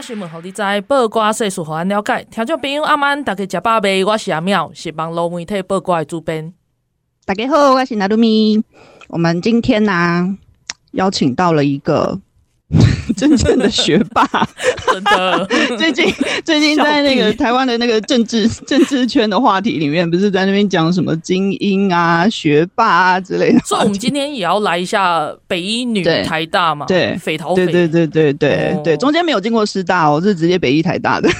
新闻，互你知；报挂世事，互咱了解。听众朋友，阿曼，大家食饱未？我是阿妙，是网络媒体报挂的主编。大家好，我是纳鲁咪。我们今天呢、啊，邀请到了一个 真正的学霸，真的。最近最近在那个台湾的那个政治政治圈的话题里面，不是在那边讲什么精英啊、学霸啊之类的。所以，我们今天也要来一下北一女台大嘛？对，匪。对对对对对、哦、对，中间没有经过师大哦，是直接北一台大的。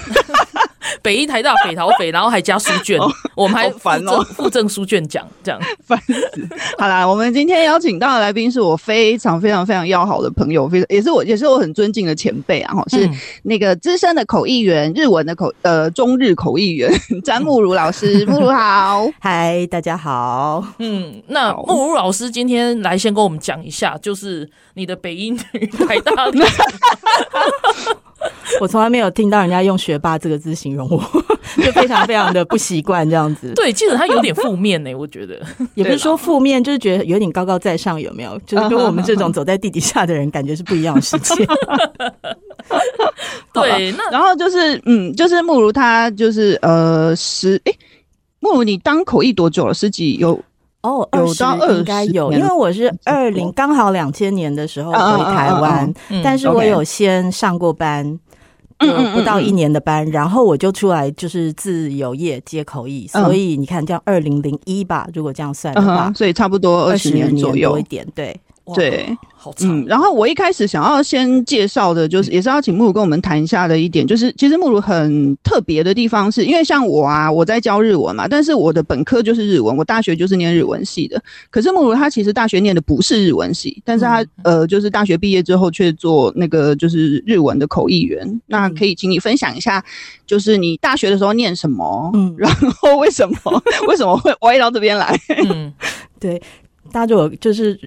北一台大匪桃匪，然后还加书卷，哦、我们还附赠附赠书卷奖，这样 烦死。好啦，我们今天邀请到的来宾是我非常非常非常要好的朋友，非常也是我也是我很尊敬的前辈啊，是那个资深的口译员，日文的口呃中日口译员 詹慕如老师，慕如好，嗨，大家好。嗯，那慕如老师今天来先跟我们讲一下，就是你的北一女台大的。我从来没有听到人家用“学霸”这个字形容我，就非常非常的不习惯这样子。对，其实他有点负面呢、欸，我觉得也不是说负面，就是觉得有点高高在上，有没有？就是跟我们这种走在地底下的人，感觉是不一样的世界。对，那然后就是嗯，就是慕如他就是呃十诶，慕如你当口译多久了？十几有哦，有到二应该有，因为我是二零刚好两千年的时候回台湾，但是我有先上过班。嗯，不到一年的班，然后我就出来就是自由业接口译，所以你看这样二零零一吧，如果这样算的话，所以差不多二十年左右多一点，对。对，好长。嗯，然后我一开始想要先介绍的，就是也是要请慕如跟我们谈一下的一点，就是其实慕如很特别的地方是，因为像我啊，我在教日文嘛，但是我的本科就是日文，我大学就是念日文系的。可是慕如他其实大学念的不是日文系，但是他呃，就是大学毕业之后却做那个就是日文的口译员。那可以请你分享一下，就是你大学的时候念什么？嗯，然后为什么 为什么会歪到这边来？嗯，对。大家就就是，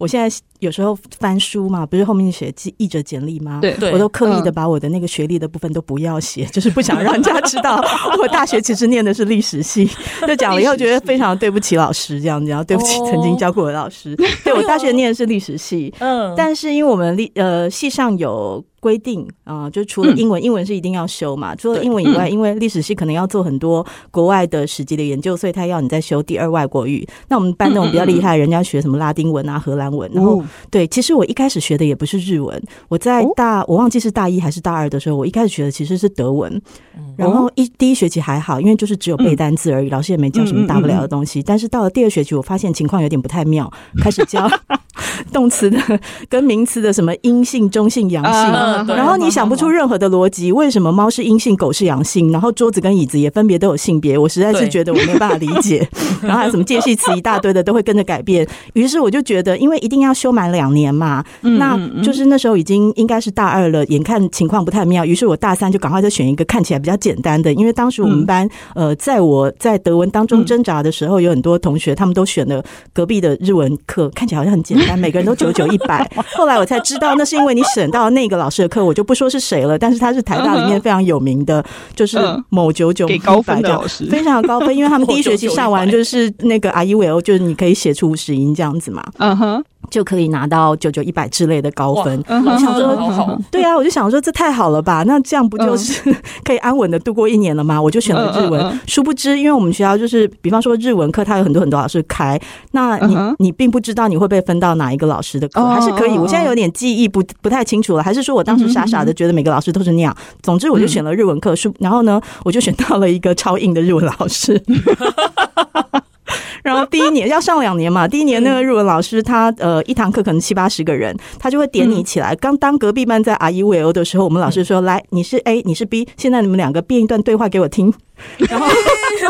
我现在有时候翻书嘛，不是后面写记译者简历吗？对，我都刻意的把我的那个学历的部分都不要写，嗯、就是不想让人家知道我大学其实念的是历史系。就讲了以后，觉得非常对不起老师，这样子，然后对不起曾经教过我的老师。哦、对，我大学念的是历史系，嗯，但是因为我们历呃系上有。规定啊、呃，就除了英文，嗯、英文是一定要修嘛。除了英文以外，嗯、因为历史系可能要做很多国外的史籍的研究，所以他要你再修第二外国语。那我们班那种比较厉害，人家学什么拉丁文啊、荷兰文。然后，对，其实我一开始学的也不是日文。我在大，我忘记是大一还是大二的时候，我一开始学的其实是德文。然后一第一学期还好，因为就是只有背单词而已，老师也没教什么大不了的东西。但是到了第二学期，我发现情况有点不太妙，开始教 动词的跟名词的什么阴性、中性、阳性。然后你想不出任何的逻辑，为什么猫是阴性，狗是阳性？然后桌子跟椅子也分别都有性别，我实在是觉得我没有办法理解。然后还有什么介系词一大堆的都会跟着改变，于是我就觉得，因为一定要修满两年嘛，那就是那时候已经应该是大二了，眼看情况不太妙，于是我大三就赶快再选一个看起来比较简单的，因为当时我们班呃，在我在德文当中挣扎的时候，有很多同学他们都选了隔壁的日文课，看起来好像很简单，每个人都九九一百。后来我才知道，那是因为你选到那个老师的课，我就不说是谁了，但是他是台大里面非常有名的，就是某九九给高分的老师，非常的高分，因为他们第一学期上完就是那个 I U L，就是你可以写出五十音这样子嘛，嗯哼。就可以拿到九九一百之类的高分。我想说，好对啊，我就想说这太好了吧？那这样不就是可以安稳的度过一年了吗？我就选了日文。殊不知，因为我们学校就是，比方说日文课，它有很多很多老师开，那你你并不知道你会被分到哪一个老师的课，还是可以。我现在有点记忆不不太清楚了，还是说我当时傻傻的觉得每个老师都是那样。总之，我就选了日文课，书，然后呢，我就选到了一个超硬的日文老师。然后第一年要上两年嘛，第一年那个日文老师他呃一堂课可能七八十个人，他就会点你起来。刚当隔壁班在 R U L 的时候，我们老师说，来，你是 A，你是 B，现在你们两个编一段对话给我听。然后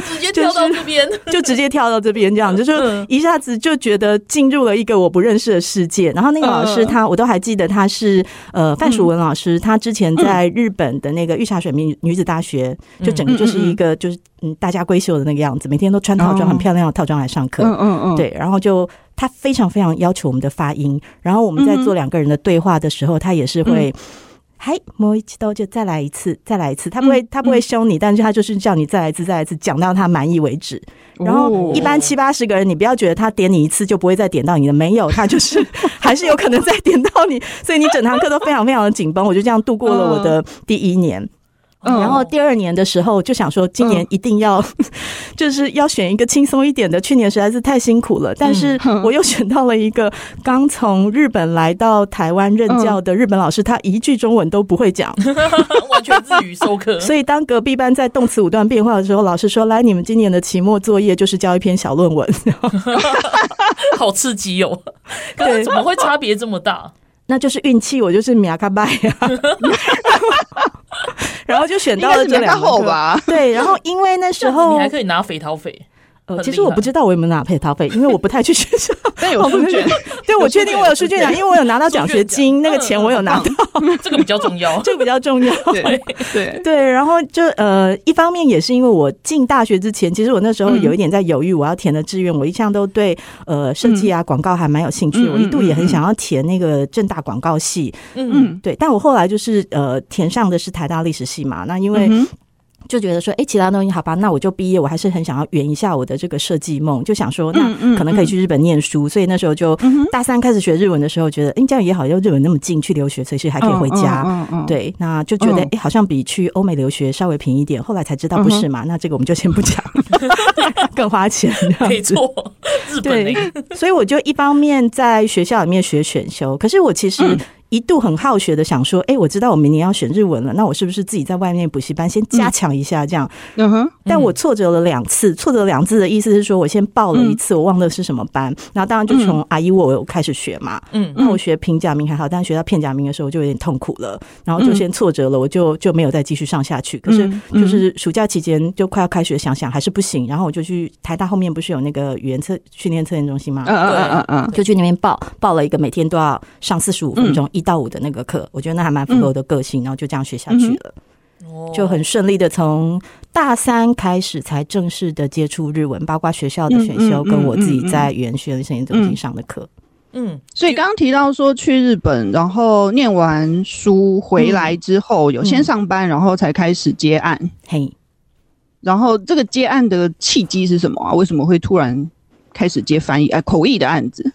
直接跳到这边，就直接跳到这边，这样就是一下子就觉得进入了一个我不认识的世界。然后那个老师他，我都还记得他是呃范淑文老师，他之前在日本的那个御茶水女女子大学，就整个就是一个就是嗯大家闺秀的那个样子，每天都穿套装，很漂亮的套装来上课。嗯嗯嗯，对，然后就他非常非常要求我们的发音，然后我们在做两个人的对话的时候，他也是会。嗨，摸一次都就再来一次，再来一次。他不会，他不会凶你，但是他就是叫你再来一次，再来一次，讲到他满意为止。然后一般七八十个人，你不要觉得他点你一次就不会再点到你的，没有，他就是还是有可能再点到你。所以你整堂课都非常非常的紧绷。我就这样度过了我的第一年。然后第二年的时候就想说，今年一定要 就是要选一个轻松一点的。去年实在是太辛苦了，但是我又选到了一个刚从日本来到台湾任教的日本老师，他一句中文都不会讲，完全自语授课。所以当隔壁班在动词五段变化的时候，老师说：“来，你们今年的期末作业就是交一篇小论文。”好刺激哦！对怎么会差别这么大？那就是运气，我就是米亚卡拜呀。然后就选到了这两个吧，对，然后因为那时候你还可以拿肥桃费。呃，其实我不知道我有没有拿配套费，因为我不太去学校。但有书卷，对，我确定我有书卷奖，因为我有拿到奖学金，那个钱我有拿到，这个比较重要，这个比较重要。对对对，然后就呃，一方面也是因为我进大学之前，其实我那时候有一点在犹豫，我要填的志愿，我一向都对呃设计啊广告还蛮有兴趣，我一度也很想要填那个正大广告系，嗯嗯，对，但我后来就是呃填上的是台大历史系嘛，那因为。就觉得说，哎，其他东西好吧，那我就毕业，我还是很想要圆一下我的这个设计梦，就想说，那可能可以去日本念书，所以那时候就大三开始学日文的时候，觉得，哎，这样也好，又日本那么近，去留学随时还可以回家，对，那就觉得，哎，好像比去欧美留学稍微便宜一点。后来才知道不是嘛，那这个我们就先不讲，更花钱，没错，日本对，所以我就一方面在学校里面学选修，可是我其实。一度很好学的想说，哎，我知道我明年要选日文了，那我是不是自己在外面补习班先加强一下这样？嗯哼。但我挫折了两次，挫折两次的意思是说我先报了一次，我忘了是什么班，然后当然就从阿姨我开始学嘛。嗯。那我学平假名还好，但学到片假名的时候我就有点痛苦了，然后就先挫折了，我就就没有再继续上下去。可是就是暑假期间就快要开学，想想还是不行，然后我就去台大后面不是有那个语言测训练测验中心吗？嗯嗯嗯嗯，就去那边报报了一个每天都要上四十五分钟一到五的那个课，我觉得那还蛮符合我的个性，然后就这样学下去了，就很顺利的从大三开始才正式的接触日文，包括学校的选修跟我自己在语言学院声音中心上的课。嗯，所以刚刚提到说去日本，然后念完书回来之后，有先上班，然后才开始接案。嘿，然后这个接案的契机是什么啊？为什么会突然开始接翻译哎口译的案子？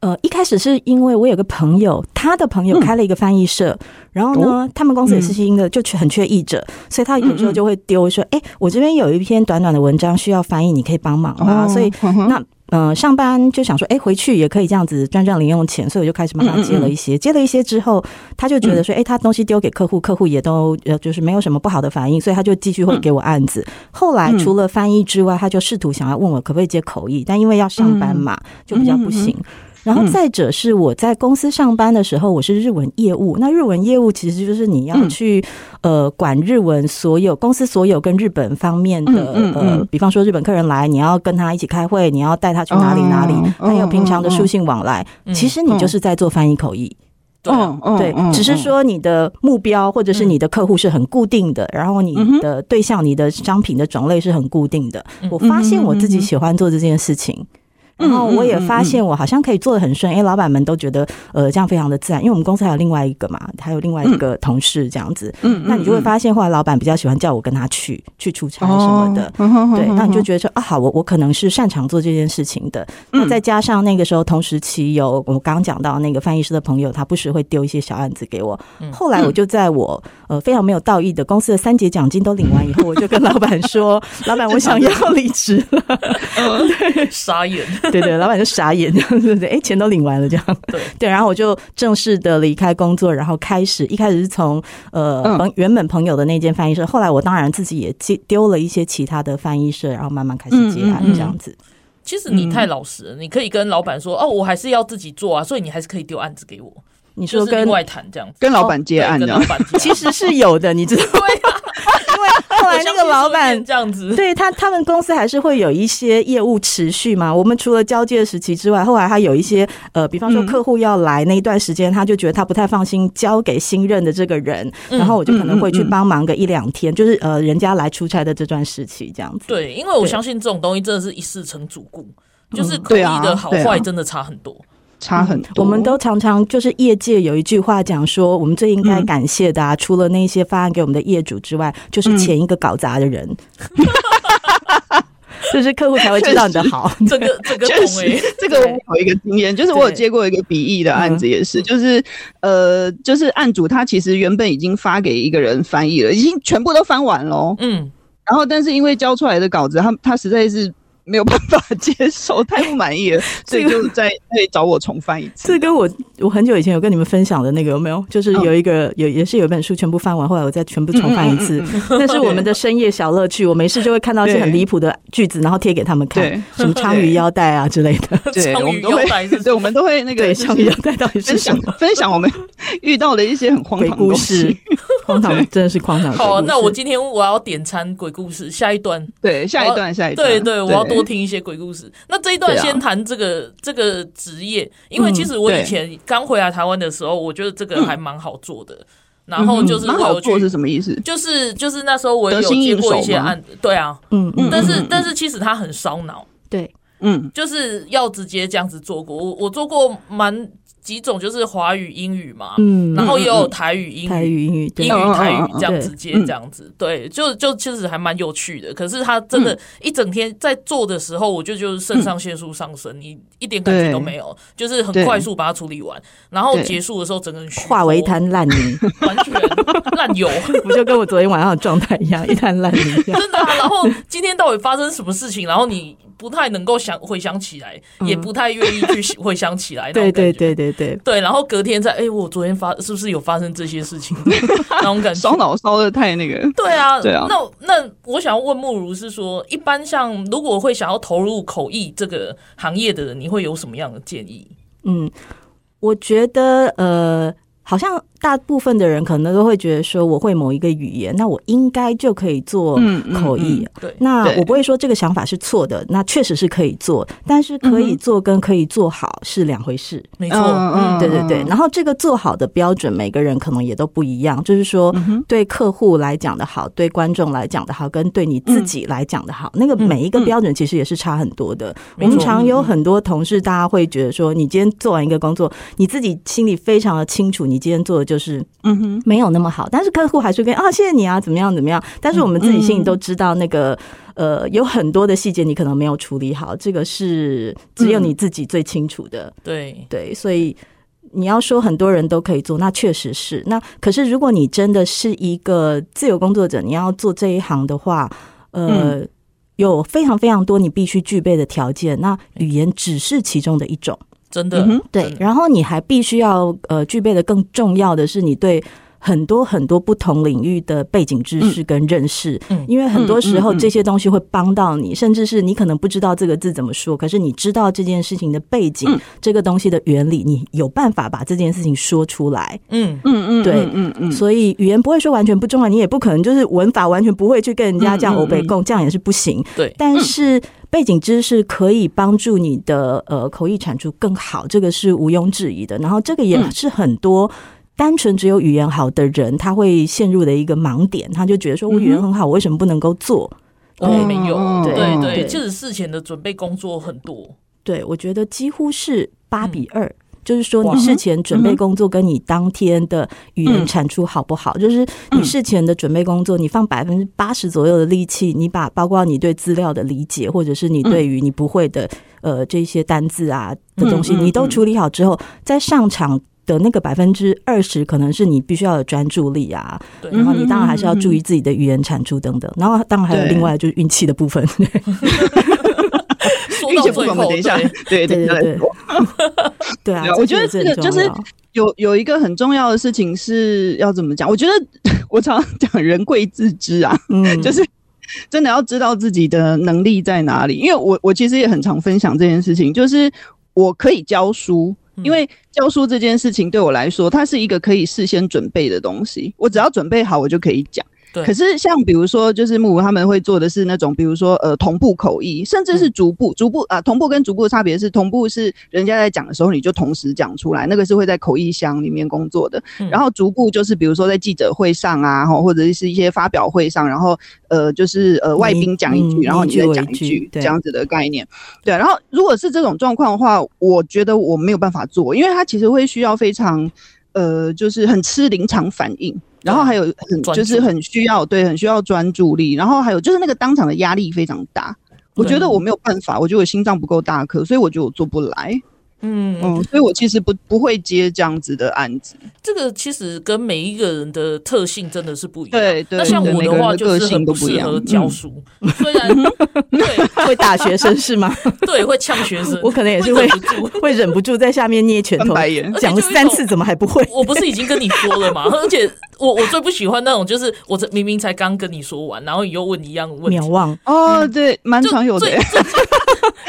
呃，一开始是因为我有个朋友，他的朋友开了一个翻译社，嗯、然后呢，哦、他们公司也是新的，就很缺译者，嗯、所以他有时候就会丢说：“哎、嗯嗯，我这边有一篇短短的文章需要翻译，你可以帮忙吗？”哦、所以、嗯、那呃，上班就想说：“哎，回去也可以这样子赚赚零用钱。”所以我就开始帮他接了一些，嗯嗯接了一些之后，他就觉得说：“哎，他东西丢给客户，客户也都呃，就是没有什么不好的反应，所以他就继续会给我案子。嗯”后来除了翻译之外，他就试图想要问我可不可以接口译，但因为要上班嘛，就比较不行。嗯嗯。嗯然后再者是我在公司上班的时候，我是日文业务。那日文业务其实就是你要去呃管日文所有公司所有跟日本方面的呃，比方说日本客人来，你要跟他一起开会，你要带他去哪里哪里，还有平常的书信往来。其实你就是在做翻译口译。对对，只是说你的目标或者是你的客户是很固定的，然后你的对象、你的商品的种类是很固定的。我发现我自己喜欢做这件事情。然后我也发现我好像可以做的很顺，因为老板们都觉得呃这样非常的自然。因为我们公司还有另外一个嘛，还有另外一个同事这样子。嗯，那你就会发现后来老板比较喜欢叫我跟他去去出差什么的。对，那你就觉得说啊好，我我可能是擅长做这件事情的。那再加上那个时候同时期有我刚刚讲到那个翻译师的朋友，他不时会丢一些小案子给我。后来我就在我呃非常没有道义的公司的三节奖金都领完以后，我就跟老板说：“ 老板，我想要离职了。”对，傻眼。对对，老板就傻眼，这样子，哎，钱都领完了，这样。对对，然后我就正式的离开工作，然后开始，一开始是从呃，嗯、原本朋友的那间翻译社，后来我当然自己也接丢了一些其他的翻译社，然后慢慢开始接案这样子。嗯嗯嗯、其实你太老实了，你可以跟老板说，哦，我还是要自己做啊，所以你还是可以丢案子给我。你说跟外谈这样子，跟老板接案的，跟老板 其实是有的，你知道吗？来来那个老板这样子，对他他们公司还是会有一些业务持续嘛。我们除了交接时期之外，后来他有一些呃，比方说客户要来那一段时间，他就觉得他不太放心交给新任的这个人，然后我就可能会去帮忙个一两天，就是呃，人家来出差的这段时期这样子。对，因为我相信这种东西真的是一事成主顾，就是口译的好坏真的差很多。差很多，我们都常常就是业界有一句话讲说，我们最应该感谢的啊，除了那些发案给我们的业主之外，就是前一个搞砸的人，就是客户才会知道你的好。这个这个确实，这个我有一个经验，就是我有接过一个笔译的案子，也是，就是呃，就是案主他其实原本已经发给一个人翻译了，已经全部都翻完了，嗯，然后但是因为交出来的稿子，他他实在是。没有办法接受，太不满意了，所以就再可以找我重翻一次。这跟我我很久以前有跟你们分享的那个有没有？就是有一个有也是有一本书全部翻完，后来我再全部重翻一次。那是我们的深夜小乐趣。我没事就会看到一些很离谱的句子，然后贴给他们看，什么鲳鱼腰带啊之类的。对，我们都会，对，我们都会那个鲳鱼腰带到底是什么？分享我们遇到的一些很荒唐的故事。荒唐真的是荒唐。好，那我今天我要点餐鬼故事，下一段。对，下一段，下一段。对对，我要多听一些鬼故事。那这一段先谈这个、啊、这个职业，因为其实我以前刚回来台湾的时候，我觉得这个还蛮好做的。嗯、然后就是蛮好做是什么意思？就是就是那时候我有接过一些案子，对啊，嗯嗯。但是但是其实它很烧脑，对，嗯，就是要直接这样子做过。我我做过蛮。几种就是华语、英语嘛，嗯，然后也有台语、英语、台语、英语、英语、台语这样直接这样子，对，就就其实还蛮有趣的。可是他真的，一整天在做的时候，我就就是肾上腺素上升，你一点感觉都没有，就是很快速把它处理完，然后结束的时候，整个人化为一滩烂泥，完全烂油，不就跟我昨天晚上的状态一样，一滩烂泥。真的啊，然后今天到底发生什么事情？然后你。不太能够想回想起来，也不太愿意去回想起来。对对对对对对，然后隔天再哎，我昨天发是不是有发生这些事情？那种感觉烧脑烧的太那个。对啊，对啊。那那我想要问慕如是说，一般像如果会想要投入口译这个行业的人，你会有什么样的建议？嗯，我觉得呃，好像。大部分的人可能都会觉得说，我会某一个语言，那我应该就可以做口译。对，那我不会说这个想法是错的，那确实是可以做，但是可以做跟可以做好是两回事。没错，嗯，对对对。然后这个做好的标准，每个人可能也都不一样。就是说，对客户来讲的好，对观众来讲的好，跟对你自己来讲的好，那个每一个标准其实也是差很多的。我们常有很多同事，大家会觉得说，你今天做完一个工作，你自己心里非常的清楚，你今天做的。就是嗯哼，没有那么好，但是客户还是跟啊，谢谢你啊，怎么样怎么样？但是我们自己心里都知道，那个呃，有很多的细节你可能没有处理好，这个是只有你自己最清楚的。对对，所以你要说很多人都可以做，那确实是。那可是如果你真的是一个自由工作者，你要做这一行的话，呃，有非常非常多你必须具备的条件，那语言只是其中的一种。真的，对，然后你还必须要呃具备的更重要的是，你对很多很多不同领域的背景知识跟认识，嗯，因为很多时候这些东西会帮到你，甚至是你可能不知道这个字怎么说，可是你知道这件事情的背景，这个东西的原理，你有办法把这件事情说出来，嗯。嗯嗯，对，嗯嗯，所以语言不会说完全不重要，你也不可能就是文法完全不会去跟人家这样欧北共，这样也是不行，对，但是。背景知识可以帮助你的呃口译产出更好，这个是毋庸置疑的。然后这个也是很多单纯只有语言好的人他会陷入的一个盲点，他就觉得说我语言很好，我为什么不能够做？对，没有，对对对，就是事前的准备工作很多。对，我觉得几乎是八比二。就是说，你事前准备工作跟你当天的语言产出好不好？就是你事前的准备工作，你放百分之八十左右的力气，你把包括你对资料的理解，或者是你对于你不会的呃这些单字啊的东西，你都处理好之后，在上场的那个百分之二十，可能是你必须要有专注力啊。然后你当然还是要注意自己的语言产出等等。然后当然还有另外就是运气的部分。运气部分，我们等一下，对 对对对，对啊，我觉得这个就是有有一个很重要的事情是要怎么讲？我觉得我常常讲人贵自知啊，嗯，就是真的要知道自己的能力在哪里。因为我我其实也很常分享这件事情，就是我可以教书，因为教书这件事情对我来说，它是一个可以事先准备的东西。我只要准备好，我就可以讲。对。可是像比如说，就是木如他们会做的是那种，比如说呃同步口译，甚至是逐步、嗯、逐步啊，同步跟逐步的差别是，同步是人家在讲的时候你就同时讲出来，那个是会在口译箱里面工作的。嗯、然后逐步就是比如说在记者会上啊，或者是一些发表会上，然后呃就是呃外宾讲一句，然后你再讲一句这样子的概念。对，然后如果是这种状况的话，我觉得我没有办法做，因为它其实会需要非常。呃，就是很吃临场反应，然后还有很就是很需要对，很需要专注力，然后还有就是那个当场的压力非常大，我觉得我没有办法，我觉得我心脏不够大颗，所以我觉得我做不来。嗯嗯，所以我其实不不会接这样子的案子。这个其实跟每一个人的特性真的是不一样。对对，那像我的话就是很不适合教书，虽然对 会打学生是吗？对，会呛学生。我可能也是会会忍不住在下面捏拳头，讲了三次怎么还不会？我不是已经跟你说了吗？而且我我最不喜欢那种就是我这明明才刚跟你说完，然后你又问一样问题。秒忘哦，对，蛮常有的。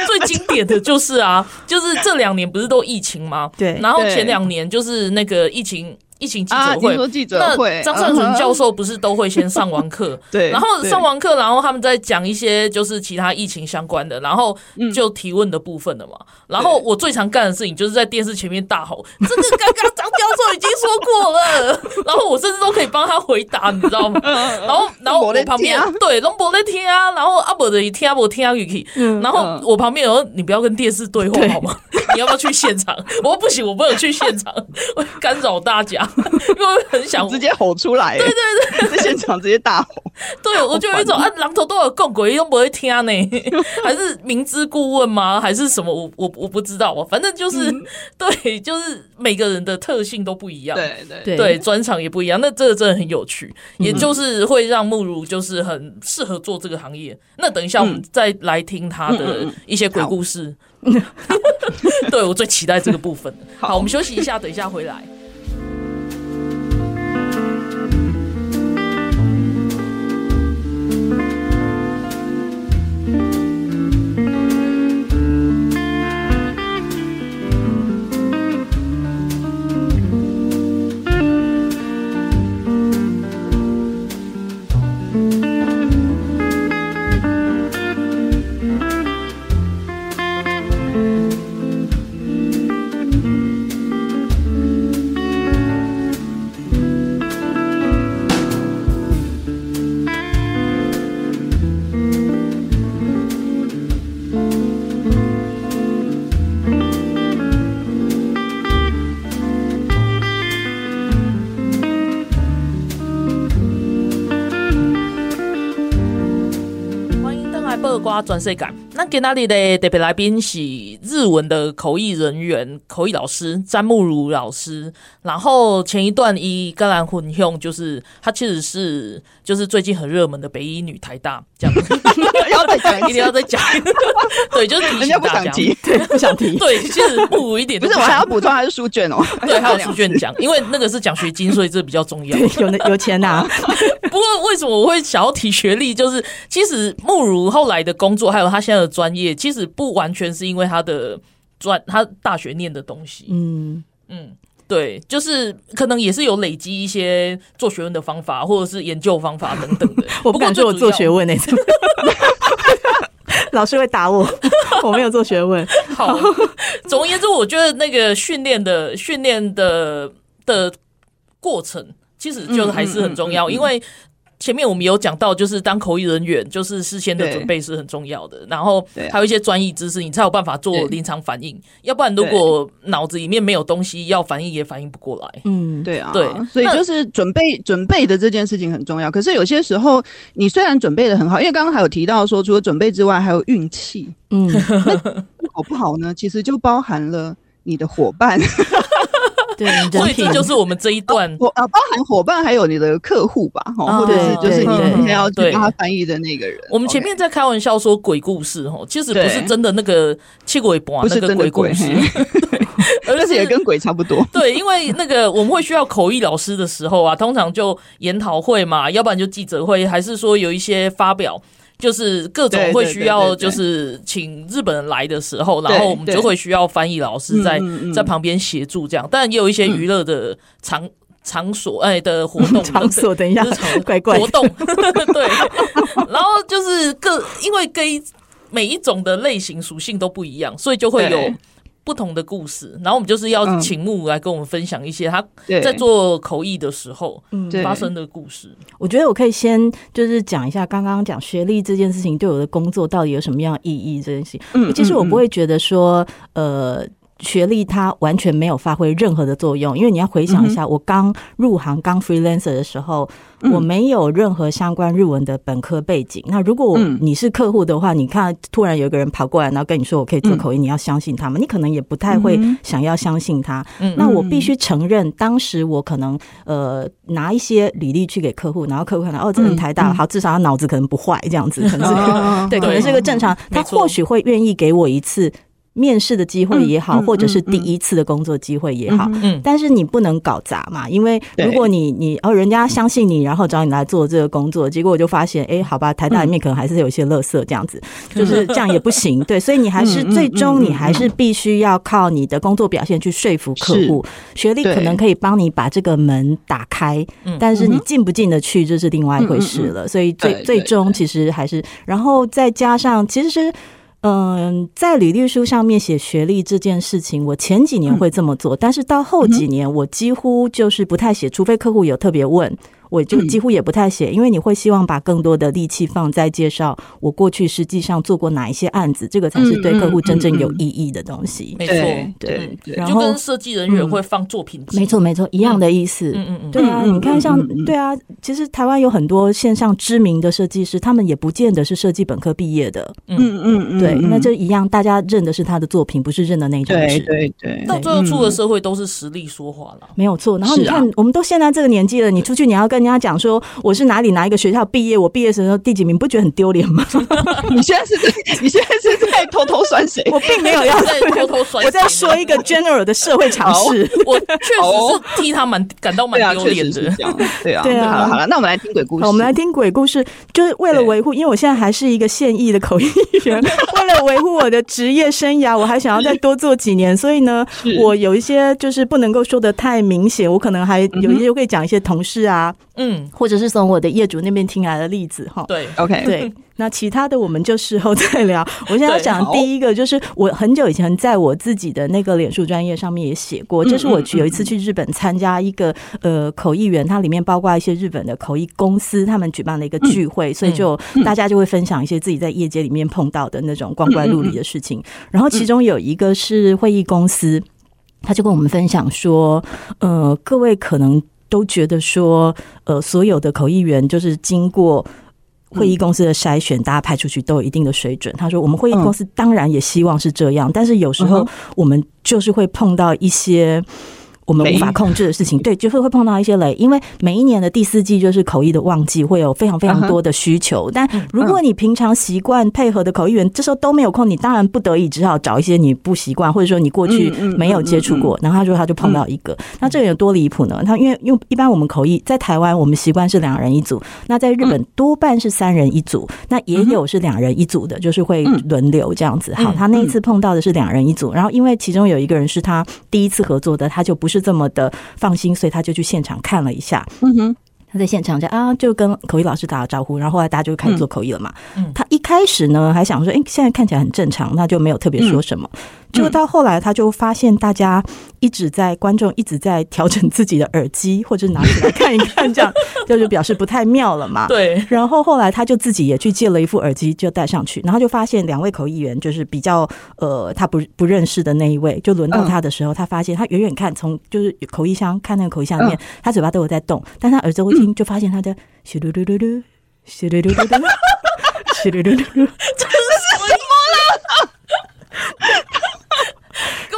最经典的就是啊，就是这两年不是都疫情吗？对，然后前两年就是那个疫情。疫情记者会，啊、记者会那张善存教授不是都会先上完课，对，然后上完课，然后他们再讲一些就是其他疫情相关的，然后就提问的部分了嘛。嗯、然后我最常干的事情就是在电视前面大吼：“这个刚刚张教授已经说过了。”然后我甚至都可以帮他回答，你知道吗？然后，然后我旁边对龙博在听啊，然后阿伯的一听我听啊语气，然后我旁边有你不要跟电视对话好吗？你要不要去现场？我说不行，我不能去现场，我干扰大家。因为很想直接吼出来，对对对，在现场直接大吼。对，我就有一种啊，榔头都有共鬼，又不会听呢，还是明知故问吗？还是什么？我我我不知道啊，反正就是、嗯、对，就是每个人的特性都不一样，对对对，专长也不一样。那这个真的很有趣，也就是会让木如就是很适合做这个行业。那等一下我们再来听他的一些鬼故事。对，我最期待这个部分。好，我们休息一下，等一下回来。转世感。那今天的特别来宾是日文的口译人员、口译老师詹慕如老师。然后前一段一跟兰混用，就是他其实是就是最近很热门的北一女台大这样子。要再讲，一定要再讲。对，就是提醒大家，对，不想提。对，其实不如一点。不是，我还要补充，还是书卷哦？对，还有书卷奖，因为那个是奖学金，所以这比较重要。有有钱拿。不过为什么我会想要提学历？就是其实慕如后来的工作，还有他现在的专业，其实不完全是因为他的专，他大学念的东西。嗯嗯，对，就是可能也是有累积一些做学问的方法，或者是研究方法等等的。我不敢说我做学问那种，老师会打我。我没有做学问。好，总而言之，我觉得那个训练的训练的的过程。其实就是还是很重要，因为前面我们有讲到，就是当口译人员，就是事先的准备是很重要的。然后还有一些专业知识，你才有办法做临场反应。要不然，如果脑子里面没有东西，要反应也反应不过来。嗯，对啊，对，所以就是准备准备的这件事情很重要。可是有些时候，你虽然准备的很好，因为刚刚还有提到说，除了准备之外，还有运气。嗯，好不好呢？其实就包含了你的伙伴。对，所以这就是我们这一段，我啊，包含伙伴还有你的客户吧，哈，或者是就是你今天要去帮他翻译的那个人。我们前面在开玩笑说鬼故事，哈，其实不是真的那个七鬼八那个鬼故事，对，而且也跟鬼差不多。对，因为那个我们会需要口译老师的时候啊，通常就研讨会嘛，要不然就记者会，还是说有一些发表。就是各种会需要，就是请日本人来的时候，然后我们就会需要翻译老师在在旁边协助这样。但也有一些娱乐的场场所哎的活动 场所，等一下，怪怪活动 对，然后就是各因为 gay 每一种的类型属性都不一样，所以就会有。不同的故事，然后我们就是要请木来跟我们分享一些他在做口译的时候发生的故事。我觉得我可以先就是讲一下刚刚讲学历这件事情对我的工作到底有什么样意义这件事情。嗯，其实我不会觉得说呃。学历它完全没有发挥任何的作用，因为你要回想一下，我刚入行刚 freelancer 的时候，我没有任何相关日文的本科背景。那如果你是客户的话，你看突然有一个人跑过来，然后跟你说我可以做口译，你要相信他吗？你可能也不太会想要相信他。那我必须承认，当时我可能呃拿一些履历去给客户，然后客户看到哦，这人台大好，至少他脑子可能不坏，这样子可能是 对，可能是个正常，他或许会愿意给我一次。面试的机会也好，或者是第一次的工作机会也好，嗯，但是你不能搞砸嘛，因为如果你你哦，人家相信你，然后找你来做这个工作，结果我就发现，哎，好吧，台大里面可能还是有一些垃圾这样子，就是这样也不行，对，所以你还是 最终你还是必须要靠你的工作表现去说服客户，学历可能可以帮你把这个门打开，但是你进不进得去这是另外一回事了，所以最最终其实还是，然后再加上其实是。嗯，在履历书上面写学历这件事情，我前几年会这么做，但是到后几年，我几乎就是不太写，除非客户有特别问。我就几乎也不太写，因为你会希望把更多的力气放在介绍我过去实际上做过哪一些案子，这个才是对客户真正有意义的东西。没错，对，然后就跟设计人员会放作品集，没错没错，一样的意思。嗯嗯嗯，对啊，你看像对啊，其实台湾有很多线上知名的设计师，他们也不见得是设计本科毕业的。嗯嗯嗯，对，那这一样，大家认的是他的作品，不是认的那张纸。对对，到最后出了社会都是实力说话了，没有错。然后你看，我们都现在这个年纪了，你出去你要跟。人家讲说我是哪里哪一个学校毕业，我毕业时候第几名，不觉得很丢脸吗？你现在是在你现在是在偷偷酸谁？我并没有要在偷偷酸，我在说一个 general 的社会常识。我确实是替他蛮感到蛮丢脸的。对啊，对啊。好了好了，那我们来听鬼故事。我们来听鬼故事，就是为了维护，因为我现在还是一个现役的口译员，为了维护我的职业生涯，我还想要再多做几年，所以呢，我有一些就是不能够说的太明显，我可能还有一些会讲一些同事啊。嗯，或者是从我的业主那边听来的例子哈。对，OK，对，那其他的我们就事后再聊。我现在要讲第一个，就是我很久以前在我自己的那个脸书专业上面也写过，就是我有一次去日本参加一个呃口译员，它里面包括一些日本的口译公司，他们举办了一个聚会，所以就大家就会分享一些自己在业界里面碰到的那种光怪陆离的事情。然后其中有一个是会议公司，他就跟我们分享说，呃，各位可能。都觉得说，呃，所有的口译员就是经过会议公司的筛选，大家派出去都有一定的水准。他说，我们会议公司当然也希望是这样，但是有时候我们就是会碰到一些。我们无法控制的事情，对，就是会碰到一些雷，因为每一年的第四季就是口译的旺季，会有非常非常多的需求。但如果你平常习惯配合的口译员，这时候都没有空，你当然不得已只好找一些你不习惯，或者说你过去没有接触过。然后他说他就碰到一个，那这个有多离谱呢？他因为因为一般我们口译在台湾，我们习惯是两人一组，那在日本多半是三人一组，那也有是两人一组的，就是会轮流这样子。好，他那一次碰到的是两人一组，然后因为其中有一个人是他第一次合作的，他就不是。这么的放心，所以他就去现场看了一下。嗯哼，他在现场就啊，就跟口译老师打了招呼，然后后来大家就开始做口译了嘛。嗯，他一开始呢还想说，哎，现在看起来很正常，那就没有特别说什么。结果到后来，他就发现大家一直在观众一直在调整自己的耳机，或者拿起来看一看，这样就是表示不太妙了嘛。对。然后后来他就自己也去借了一副耳机，就戴上去，然后就发现两位口译员就是比较呃，他不不认识的那一位，就轮到他的时候，他发现他远远看从就是口译箱看那个口译箱里面，他嘴巴都有在动，但他耳朵一听就发现他在嘘噜噜噜噜，嘘噜噜噜噜，嘘噜噜噜噜，这是什么啦？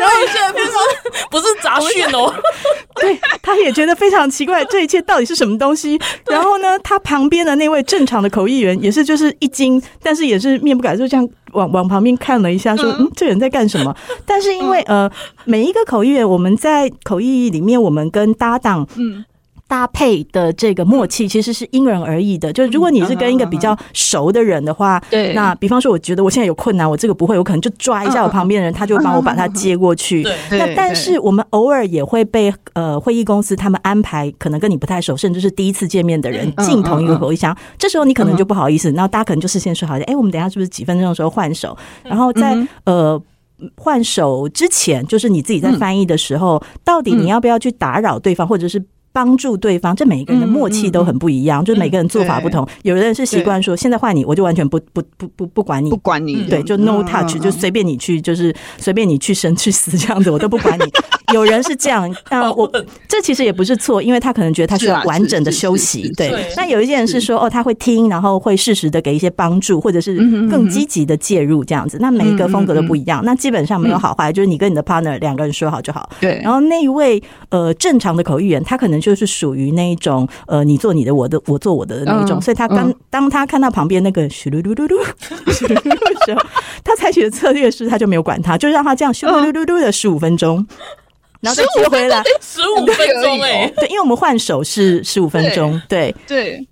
各位现在不是 不是杂讯哦，对，他也觉得非常奇怪，这一切到底是什么东西？然后呢，他旁边的那位正常的口译员也是就是一惊，但是也是面不改，色这样往往旁边看了一下，说：“嗯，这人在干什么？” 但是因为呃，每一个口译员，我们在口译里面，我们跟搭档，嗯。搭配的这个默契其实是因人而异的。就是如果你是跟一个比较熟的人的话，对，那比方说，我觉得我现在有困难，我这个不会，我可能就抓一下我旁边的人，他就帮我把他接过去。对，那但是我们偶尔也会被呃会议公司他们安排，可能跟你不太熟，甚至是第一次见面的人进同一个口译箱，这时候你可能就不好意思，然后大家可能就事先说好，哎，我们等一下是不是几分钟的时候换手，然后在呃。换手之前，就是你自己在翻译的时候，嗯、到底你要不要去打扰对方，或者是？帮助对方，这每一个人的默契都很不一样，嗯、就每个人做法不同。嗯、有的人是习惯说，现在换你，我就完全不不不不不管你，不管你，对，就 no touch，、嗯、就随便你去，就是随便你去生去死这样子，我都不管你。有人是这样，那 我这其实也不是错，因为他可能觉得他需要完整的休息。对，那有一些人是说，哦，他会听，然后会适时的给一些帮助，或者是更积极的介入这样子。那每一个风格都不一样，那基本上没有好坏，就是你跟你的 partner 两个人说好就好。对，然后那一位呃正常的口译员，他可能就是属于那。一种呃，你做你的，我的我做我的那一种，所以他刚当他看到旁边那个咻噜噜噜噜咻噜噜的时候，他采取的策略是，他就没有管他，就让他这样咻噜噜噜的十五分钟，然后再接回来。十五分钟哎，对，因为我们换手是十五分钟，对。对。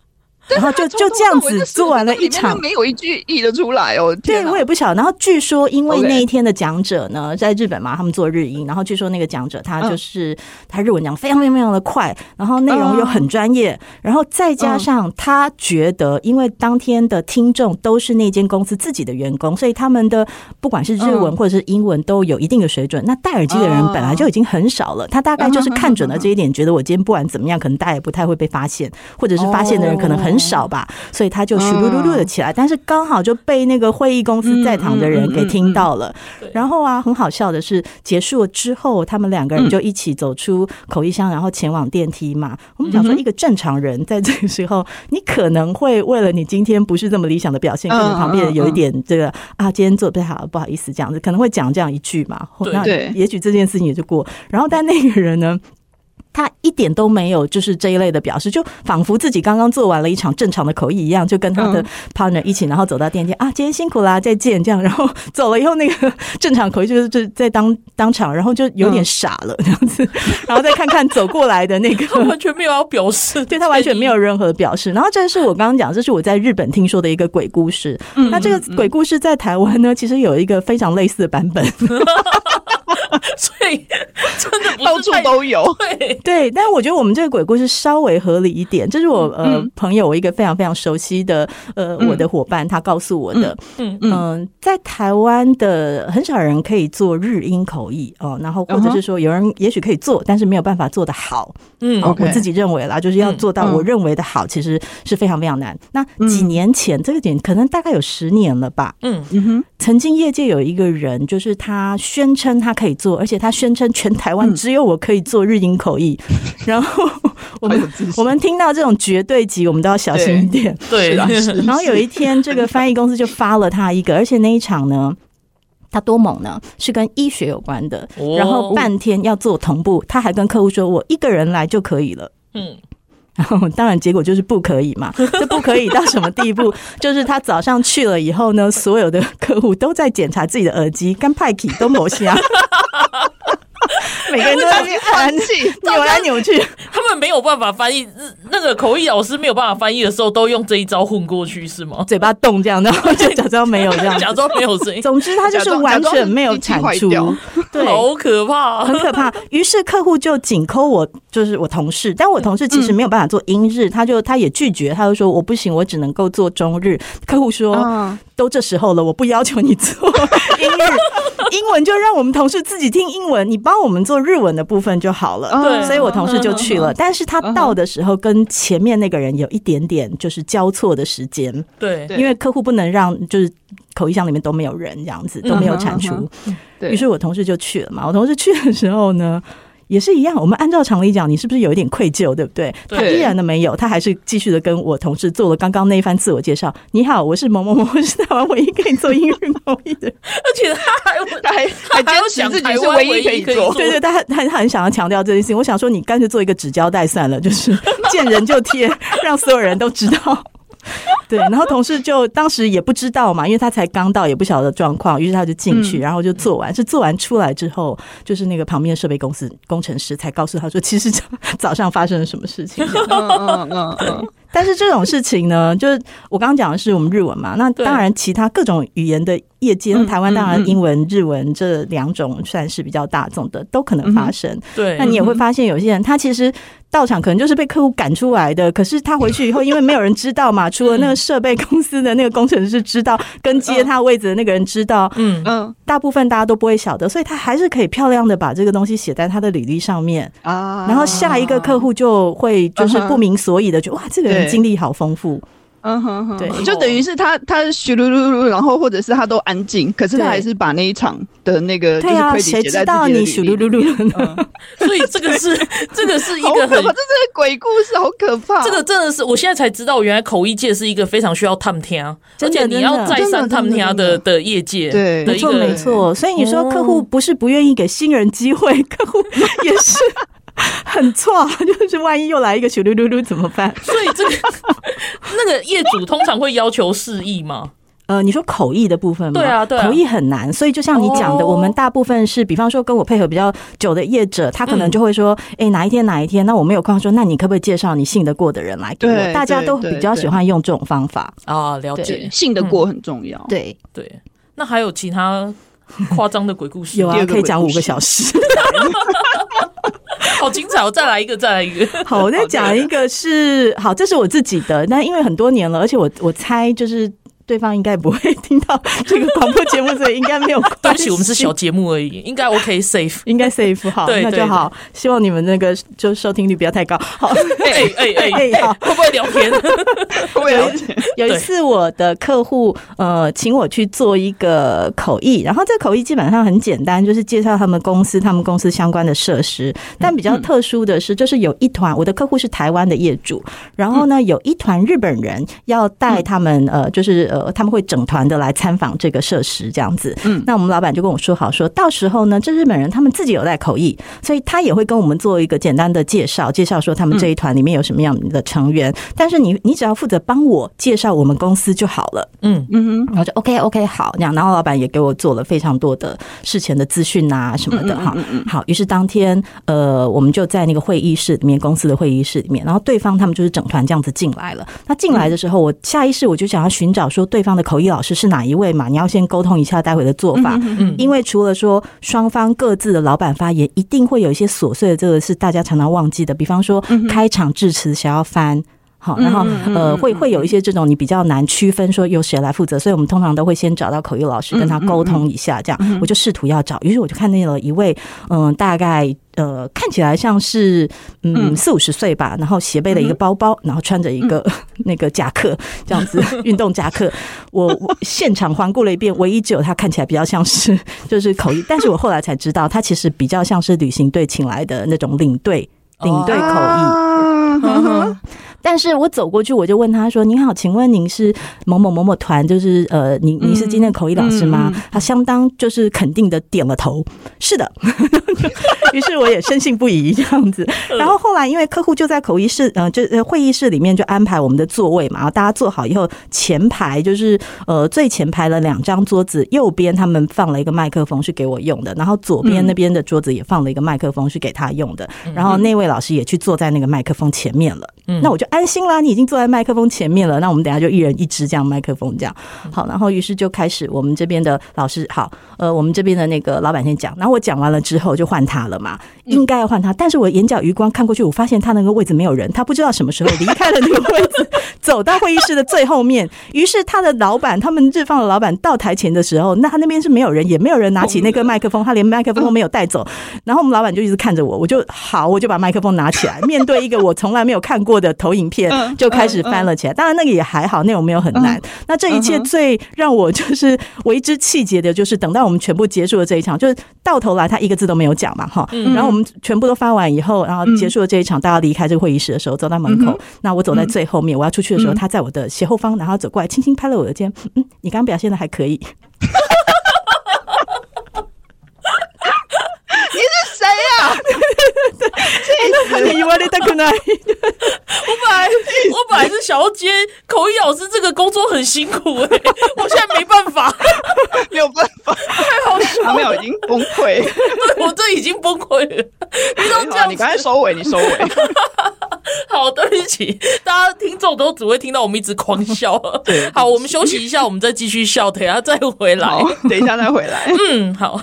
然后就就这样子做完了一场，没有一句译得出来哦。对，我也不晓得。然后据说，因为那一天的讲者呢，在日本嘛，他们做日英。然后据说那个讲者他就是他日文讲非常非常非常的快，然后内容又很专业。然后再加上他觉得，因为当天的听众都是那间公司自己的员工，所以他们的不管是日文或者是英文都有一定的水准。那戴耳机的人本来就已经很少了，他大概就是看准了这一点，觉得我今天不管怎么样，可能大家也不太会被发现，或者是发现的人可能很。少吧，所以他就咻噜噜噜的起来，但是刚好就被那个会议公司在场的人给听到了。然后啊，很好笑的是，结束了之后，他们两个人就一起走出口译箱，然后前往电梯嘛。我们想说，一个正常人在这个时候，你可能会为了你今天不是这么理想的表现，跟你旁边有一点这个啊，今天做的不太好，不好意思，这样子可能会讲这样一句嘛。那也许这件事情也就过。然后，但那个人呢？他一点都没有，就是这一类的表示，就仿佛自己刚刚做完了一场正常的口译一样，就跟他的 partner 一起，然后走到电梯啊，今天辛苦啦，再见，这样，然后走了以后，那个正常口译就是就在当当场，然后就有点傻了这样子，然后再看看走过来的那个，他完全没有要表示，对他完全没有任何表示。然后这是我刚刚讲，这是我在日本听说的一个鬼故事。那这个鬼故事在台湾呢，其实有一个非常类似的版本。所以真的到处都有，对对，但我觉得我们这个鬼故事稍微合理一点。这是我呃朋友，我一个非常非常熟悉的呃我的伙伴，他告诉我的。嗯嗯，在台湾的很少人可以做日英口译哦，然后或者是说有人也许可以做，但是没有办法做得好。嗯，我自己认为啦，就是要做到我认为的好，其实是非常非常难。那几年前这个点可能大概有十年了吧。嗯嗯哼，曾经业界有一个人，就是他宣称他可以做，而且他宣称全台湾只有我可以做日英口译，然后我们我们听到这种绝对级，我们都要小心一点。对，然后有一天，这个翻译公司就发了他一个，而且那一场呢，他多猛呢，是跟医学有关的，然后半天要做同步，他还跟客户说，我一个人来就可以了。嗯。当然结果就是不可以嘛，这不可以到什么地步？就是他早上去了以后呢，所有的客户都在检查自己的耳机，跟派克都没下。每个人都在换气，扭来扭去，他们没有办法翻译。那个口译老师没有办法翻译的时候，都用这一招混过去，是吗？嘴巴动这样，然后就假装没有这样，假装没有声音。总之，他就是完全没有产出，对，好可怕，很可怕。于是客户就紧 call 我，就是我同事，但我同事其实没有办法做英日，他就他也拒绝，他就说我不行，我只能够做中日。客户说，都这时候了，我不要求你做 英日。英文就让我们同事自己听英文，你帮我们做日文的部分就好了。对，所以我同事就去了。但是他到的时候跟前面那个人有一点点就是交错的时间。对，因为客户不能让就是口译箱里面都没有人这样子都没有产出。于是我同事就去了嘛。我同事去的时候呢，也是一样，我们按照常理讲，你是不是有一点愧疚，对不对？他依然的没有，他还是继续的跟我同事做了刚刚那一番自我介绍。你好，我是某某某，我是台湾唯一可以做英语贸易的，而且他还他还 还坚持自己是唯一可以做。对对，他他很想要强调这件事情。我想说，你干脆做一个纸胶带算了，就是见人就贴，让所有人都知道。对，然后同事就当时也不知道嘛，因为他才刚到，也不晓得状况，于是他就进去，然后就做完。是做完出来之后，就是那个旁边的设备公司工程师才告诉他说，其实早上发生了什么事情。嗯嗯嗯嗯。但是这种事情呢，就是我刚刚讲的是我们日文嘛，那当然其他各种语言的业界，台湾当然英文、日文这两种算是比较大众的，都可能发生。对，那你也会发现有些人他其实。到场可能就是被客户赶出来的，可是他回去以后，因为没有人知道嘛，除了那个设备公司的那个工程师知道，跟接他位置的那个人知道，嗯。嗯，大部分大家都不会晓得，所以他还是可以漂亮的把这个东西写在他的履历上面。啊，然后下一个客户就会就是不明所以的，就哇，这个人经历好丰富。嗯哼哼，对，就等于是他他嘘噜噜噜，然后或者是他都安静，可是他还是把那一场的那个就是亏点写在自己的履历。嘘噜噜噜，所以这个是 这个是一个很这是鬼故事，好可怕。这个真的是我现在才知道，原来口译界是一个非常需要探听，而且你要再三探听的的业界。对，没错没错。所以你说客户不是不愿意给新人机会，客户也是。很错，就是万一又来一个咻噜噜噜怎么办？所以这个 那个业主通常会要求示意吗？呃，你说口译的部分吗？对啊，对啊，口译很难。所以就像你讲的，我们大部分是，比方说跟我配合比较久的业者，他可能就会说，哎，哪一天哪一天，那我没有空说，那你可不可以介绍你信得过的人来给我？大家都比较喜欢用这种方法啊，了解，信得过很重要。对对，那还有其他夸张的鬼故事？有啊，可以讲五个小时。好精彩！我再来一个，再来一个。好，我再讲一个是好，这是我自己的。那因为很多年了，而且我我猜就是。对方应该不会听到 这个广播节目，所以应该没有关系。对不起，我们是小节目而已，应该 OK safe，应该 safe 好，那就好。希望你们那个就收听率不要太高。好，哎哎哎 哎，好，会不会聊天？会不会聊天？有一次我的客户呃请我去做一个口译，然后这个口译基本上很简单，就是介绍他们公司、他们公司相关的设施。但比较特殊的是，就是有一团我的客户是台湾的业主，然后呢有一团日本人要带他们呃就是呃。他们会整团的来参访这个设施，这样子。嗯，那我们老板就跟我说好，说到时候呢，这日本人他们自己有带口译，所以他也会跟我们做一个简单的介绍，介绍说他们这一团里面有什么样的成员。但是你你只要负责帮我介绍我们公司就好了。嗯嗯哼，然后就 OK OK 好，这样。然后老板也给我做了非常多的事前的资讯啊什么的哈。好，于是当天呃，我们就在那个会议室里面，公司的会议室里面，然后对方他们就是整团这样子进来了。那进来的时候，我下意识我就想要寻找说对方的口译老师是哪一位嘛？你要先沟通一下待会的做法，因为除了说双方各自的老板发言，一定会有一些琐碎的，这个是大家常常忘记的。比方说开场致辞想要翻，好，然后呃会会有一些这种你比较难区分说由谁来负责，所以我们通常都会先找到口译老师跟他沟通一下，这样我就试图要找，于是我就看见了一位嗯大概。呃，看起来像是嗯四五十岁吧，然后斜背了一个包包，然后穿着一个 那个夹克这样子运动夹克。我我现场环顾了一遍，唯一只有他看起来比较像是就是口译，但是我后来才知道，他其实比较像是旅行队请来的那种领队领队口译。但是我走过去，我就问他说：“您好，请问您是某某某某团，就是呃，您您是今天的口译老师吗？”他相当就是肯定的点了头，是的。于是我也深信不疑这样子。然后后来因为客户就在口译室，呃，就会议室里面就安排我们的座位嘛，然后大家坐好以后，前排就是呃最前排了两张桌子，右边他们放了一个麦克风是给我用的，然后左边那边的桌子也放了一个麦克风是给他用的，然后那位老师也去坐在那个麦克风前面了。嗯那我就。安心啦，你已经坐在麦克风前面了。那我们等下就一人一支这样麦克风，这样好。然后于是就开始我们这边的老师好，呃，我们这边的那个老板先讲。然后我讲完了之后就换他了嘛，应该要换他。但是我眼角余光看过去，我发现他那个位置没有人，他不知道什么时候离开了那个位置，走到会议室的最后面。于是他的老板，他们日方的老板到台前的时候，那他那边是没有人，也没有人拿起那个麦克风，他连麦克风都没有带走。然后我们老板就一直看着我，我就好，我就把麦克风拿起来，面对一个我从来没有看过的投影片，就开。始翻了起来，当然那个也还好，内容没有很难。那这一切最让我就是为之气结的，就是等到我们全部结束了这一场，就是到头来他一个字都没有讲嘛，哈。然后我们全部都发完以后，然后结束了这一场，大家离开这个会议室的时候，走到门口，那我走在最后面，我要出去的时候，他在我的斜后方，然后走过来，轻轻拍了我的肩，嗯，你刚刚表现的还可以。你是谁呀？气死！你以为你在可哪？我本来我本来是想要接口口译老师这个工作很辛苦哎、欸，我现在没办法，没有办法，太好笑了，没有已经崩溃，对我这已经崩溃了。你都这样，你刚才收尾，你收尾。好，对不起，大家听众都只会听到我们一直狂笑。对，好，我们休息一下，我们再继续笑，等下再回来。等一下再回来。嗯，好。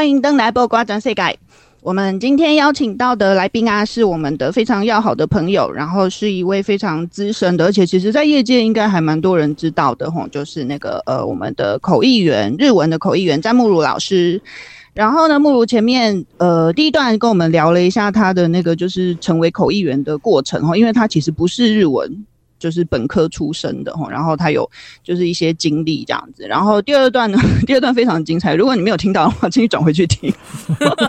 欢迎登来报瓜转世界。我们今天邀请到的来宾啊，是我们的非常要好的朋友，然后是一位非常资深的，而且其实在业界应该还蛮多人知道的吼，就是那个呃，我们的口译员，日文的口译员詹慕如老师。然后呢，慕如前面呃第一段跟我们聊了一下他的那个就是成为口译员的过程吼，因为他其实不是日文。就是本科出身的哈，然后他有就是一些经历这样子，然后第二段呢，第二段非常精彩。如果你没有听到的话，请你转回去听。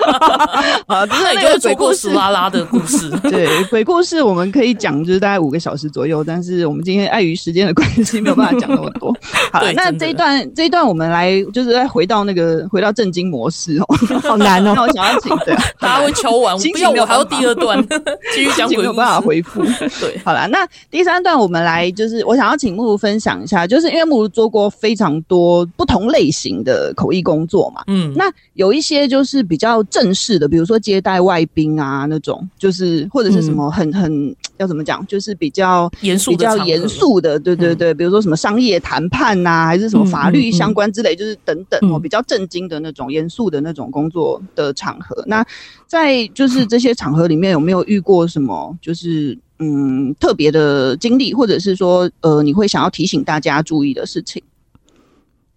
啊，就是那个鬼故事拉拉的故事。对，鬼故事我们可以讲就是大概五个小时左右，但是我们今天碍于时间的关系，没有办法讲那么多。好，那这一段这一段我们来就是再回到那个回到正经模式哦，好难哦。那我想要请对，大家会敲完，不要我还要第二段继续讲鬼故事，没有办法回复。对，好了，那第三段。我们来就是，我想要请木如分享一下，就是因为木如做过非常多不同类型的口译工作嘛，嗯，那有一些就是比较正式的，比如说接待外宾啊那种，就是或者是什么很很要怎么讲，就是比较严肃、比较严肃的，对对对，比如说什么商业谈判呐，还是什么法律相关之类，就是等等哦，比较正经的那种、严肃的那种工作的场合。那在就是这些场合里面，有没有遇过什么就是？嗯，特别的经历，或者是说，呃，你会想要提醒大家注意的事情。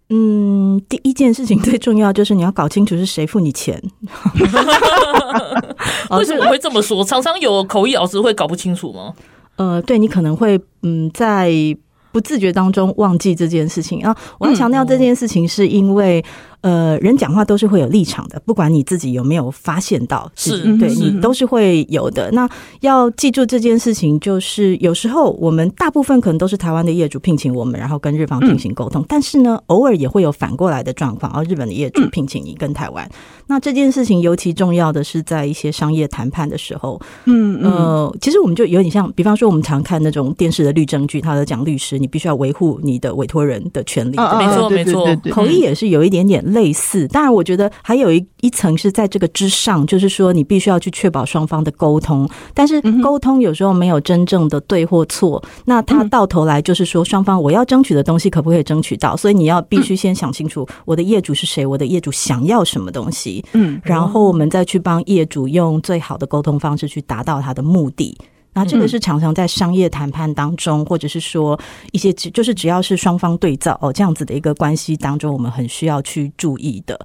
嗯，第一件事情最重要就是你要搞清楚是谁付你钱。为什么会这么说？常常有口译老师会搞不清楚吗？呃，对，你可能会嗯在不自觉当中忘记这件事情啊。我要强调这件事情是因为。呃，人讲话都是会有立场的，不管你自己有没有发现到，是，是对你都是会有的。那要记住这件事情，就是有时候我们大部分可能都是台湾的业主聘请我们，然后跟日方进行沟通，嗯、但是呢，偶尔也会有反过来的状况，而日本的业主聘请你跟台湾。嗯、那这件事情尤其重要的是在一些商业谈判的时候，嗯呃，其实我们就有点像，比方说我们常看那种电视的律政剧，他在讲律师，你必须要维护你的委托人的权利。没错，没错，口译也是有一点点。类似，当然，我觉得还有一一层是在这个之上，就是说你必须要去确保双方的沟通。但是沟通有时候没有真正的对或错，那他到头来就是说双方我要争取的东西可不可以争取到？所以你要必须先想清楚我的业主是谁，我的业主想要什么东西，嗯，然后我们再去帮业主用最好的沟通方式去达到他的目的。那这个是常常在商业谈判当中，或者是说一些就是只要是双方对照哦这样子的一个关系当中，我们很需要去注意的。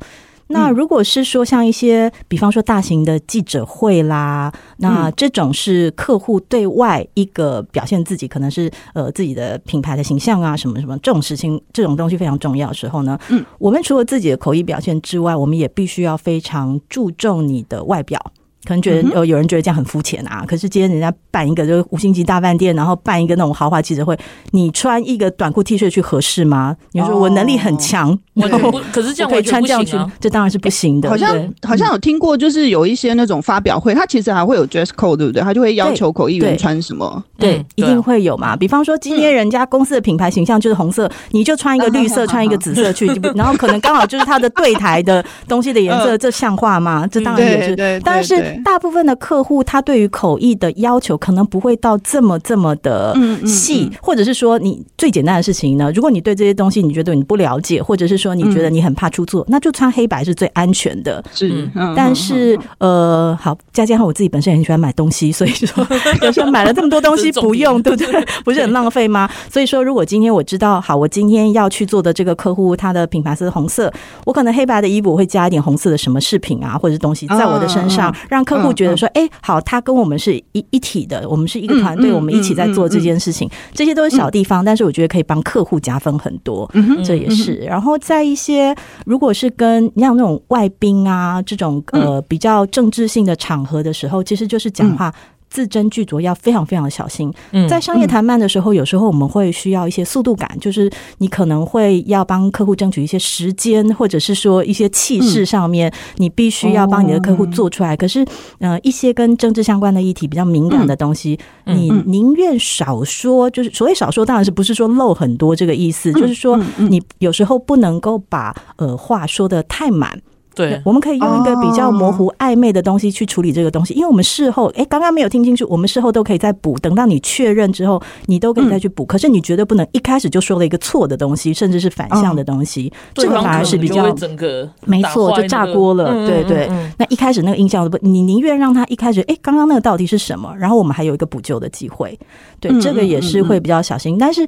那如果是说像一些，比方说大型的记者会啦，那这种是客户对外一个表现自己可能是呃自己的品牌的形象啊，什么什么这种事情，这种东西非常重要的时候呢，嗯，我们除了自己的口译表现之外，我们也必须要非常注重你的外表。可能觉得有有人觉得这样很肤浅啊，可是今天人家办一个就是五星级大饭店，然后办一个那种豪华记者会，你穿一个短裤 T 恤去合适吗？你说我能力很强，我可是这样可以穿这样去，这当然是不行的。好像好像有听过，就是有一些那种发表会，他其实还会有 dress code，对不对？他就会要求口译员穿什么？对，一定会有嘛。比方说今天人家公司的品牌形象就是红色，你就穿一个绿色，穿一个紫色去，然后可能刚好就是他的对台的东西的颜色，这像话吗？这当然也是，但是。大部分的客户他对于口译的要求可能不会到这么这么的细，或者是说你最简单的事情呢，如果你对这些东西你觉得你不了解，或者是说你觉得你很怕出错，那就穿黑白是最安全的。是，但是呃，好，加加上我自己本身也很喜欢买东西，所以说 有时候买了这么多东西不用，对不对？不是很浪费吗？所以说，如果今天我知道，好，我今天要去做的这个客户，他的品牌是红色，我可能黑白的衣服我会加一点红色的什么饰品啊，或者是东西在我的身上，让客户觉得说，哎，好，他跟我们是一一体的，我们是一个团队，我们一起在做这件事情，这些都是小地方，但是我觉得可以帮客户加分很多，这也是。然后在一些如果是跟像那种外宾啊这种呃比较政治性的场合的时候，其实就是讲话。字斟句酌要非常非常的小心。嗯在商业谈判的时候，有时候我们会需要一些速度感，就是你可能会要帮客户争取一些时间，或者是说一些气势上面，你必须要帮你的客户做出来。可是，呃，一些跟政治相关的议题比较敏感的东西，你宁愿少说。就是所谓少说，当然是不是说漏很多这个意思，就是说你有时候不能够把呃话说的太满。对，我们可以用一个比较模糊暧昧的东西去处理这个东西，因为我们事后，哎，刚刚没有听清楚，我们事后都可以再补。等到你确认之后，你都可以再去补。可是你绝对不能一开始就说了一个错的东西，甚至是反向的东西，这个反而是比较整个没错，就炸锅了。对对，那一开始那个印象不，你宁愿让他一开始，哎，刚刚那个到底是什么？然后我们还有一个补救的机会。对，这个也是会比较小心，但是。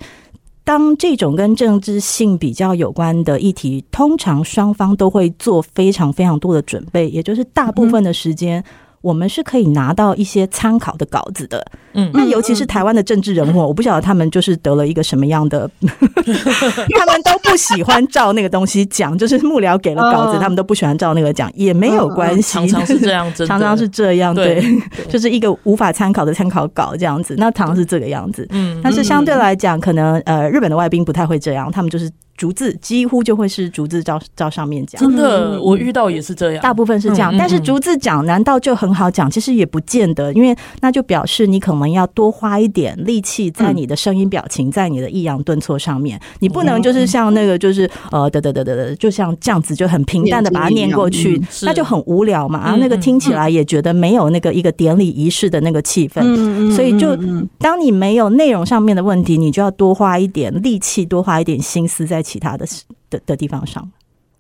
当这种跟政治性比较有关的议题，通常双方都会做非常非常多的准备，也就是大部分的时间。我们是可以拿到一些参考的稿子的，嗯，那尤其是台湾的政治人物，我不晓得他们就是得了一个什么样的，他们都不喜欢照那个东西讲，就是幕僚给了稿子，他们都不喜欢照那个讲，也没有关系，常常是这样子，常常是这样，对，就是一个无法参考的参考稿这样子，那常常是这个样子，嗯，但是相对来讲，可能呃，日本的外宾不太会这样，他们就是。逐字几乎就会是逐字照照上面讲，真的，我遇到也是这样，大部分是这样。但是逐字讲难道就很好讲？其实也不见得，因为那就表示你可能要多花一点力气在你的声音表情，在你的抑扬顿挫上面。你不能就是像那个就是呃，得得得得得，就像这样子就很平淡的把它念过去，那就很无聊嘛。然后那个听起来也觉得没有那个一个典礼仪式的那个气氛。所以就当你没有内容上面的问题，你就要多花一点力气，多花一点心思在。其他的的的地方上，